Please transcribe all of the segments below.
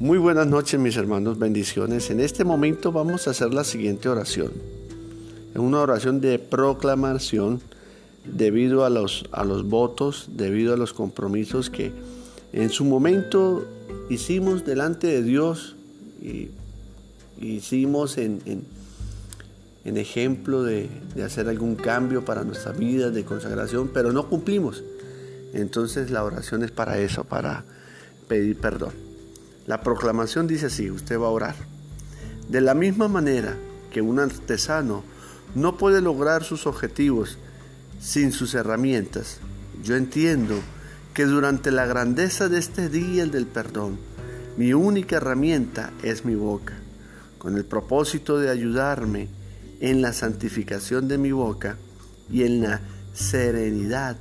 Muy buenas noches mis hermanos, bendiciones. En este momento vamos a hacer la siguiente oración. Es una oración de proclamación debido a los, a los votos, debido a los compromisos que en su momento hicimos delante de Dios y hicimos en, en, ejemplo de, de hacer algún cambio para nuestra vida, de consagración, pero no cumplimos. Entonces la oración es para eso, para pedir perdón. La proclamación dice así, usted va a orar. De la misma manera que un artesano no puede lograr sus objetivos sin sus herramientas, yo entiendo que durante la grandeza de este día, el del perdón, mi única herramienta es mi boca, con el propósito de ayudarme en la santificación de mi boca y en la serenidad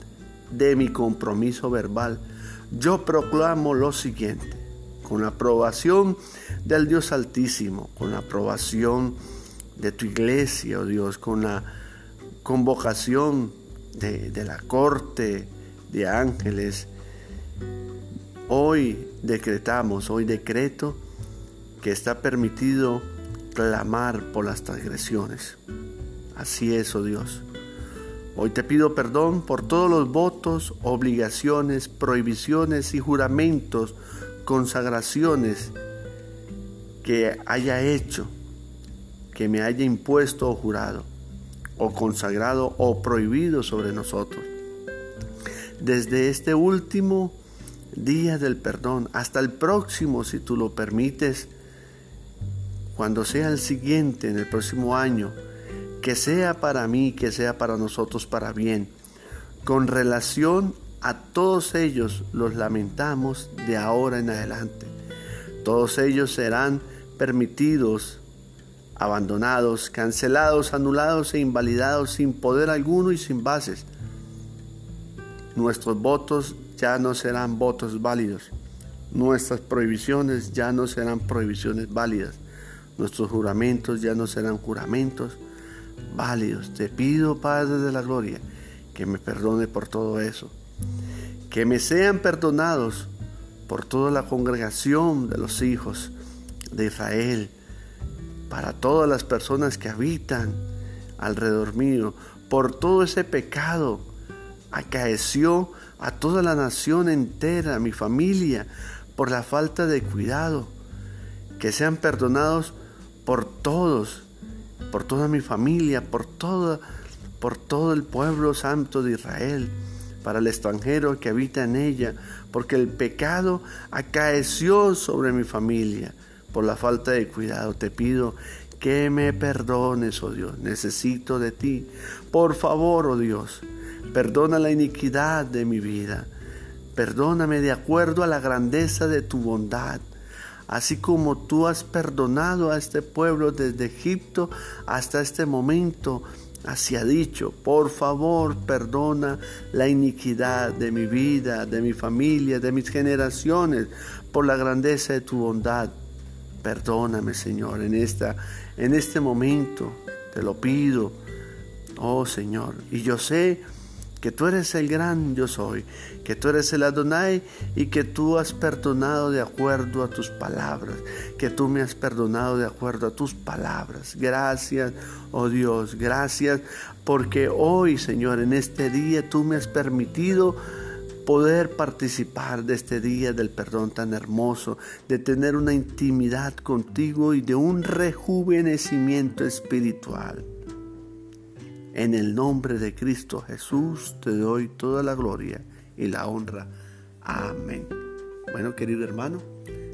de mi compromiso verbal. Yo proclamo lo siguiente con la aprobación del Dios Altísimo, con la aprobación de tu iglesia, oh Dios, con la convocación de, de la corte de ángeles. Hoy decretamos, hoy decreto que está permitido clamar por las transgresiones. Así es, oh Dios. Hoy te pido perdón por todos los votos, obligaciones, prohibiciones y juramentos consagraciones que haya hecho, que me haya impuesto o jurado, o consagrado o prohibido sobre nosotros. Desde este último día del perdón hasta el próximo, si tú lo permites, cuando sea el siguiente, en el próximo año, que sea para mí, que sea para nosotros para bien, con relación a todos ellos los lamentamos de ahora en adelante. Todos ellos serán permitidos, abandonados, cancelados, anulados e invalidados sin poder alguno y sin bases. Nuestros votos ya no serán votos válidos. Nuestras prohibiciones ya no serán prohibiciones válidas. Nuestros juramentos ya no serán juramentos válidos. Te pido, Padre de la Gloria, que me perdone por todo eso que me sean perdonados por toda la congregación de los hijos de Israel, para todas las personas que habitan alrededor mío, por todo ese pecado acaeció a toda la nación entera, a mi familia, por la falta de cuidado, que sean perdonados por todos, por toda mi familia, por todo, por todo el pueblo santo de Israel para el extranjero que habita en ella, porque el pecado acaeció sobre mi familia por la falta de cuidado. Te pido que me perdones, oh Dios, necesito de ti. Por favor, oh Dios, perdona la iniquidad de mi vida. Perdóname de acuerdo a la grandeza de tu bondad así como tú has perdonado a este pueblo desde Egipto hasta este momento Así ha dicho, por favor perdona la iniquidad de mi vida, de mi familia, de mis generaciones, por la grandeza de tu bondad. Perdóname, Señor, en, esta, en este momento, te lo pido, oh Señor. Y yo sé que tú eres el gran yo soy, que tú eres el Adonai y que tú has perdonado de acuerdo a tus palabras, que tú me has perdonado de acuerdo a tus palabras. Gracias, oh Dios, gracias porque hoy, Señor, en este día tú me has permitido poder participar de este día del perdón tan hermoso, de tener una intimidad contigo y de un rejuvenecimiento espiritual. En el nombre de Cristo Jesús te doy toda la gloria y la honra. Amén. Bueno, querido hermano,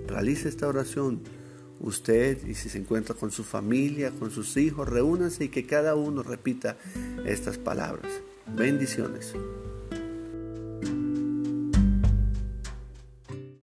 realice esta oración. Usted y si se encuentra con su familia, con sus hijos, reúnanse y que cada uno repita estas palabras. Bendiciones.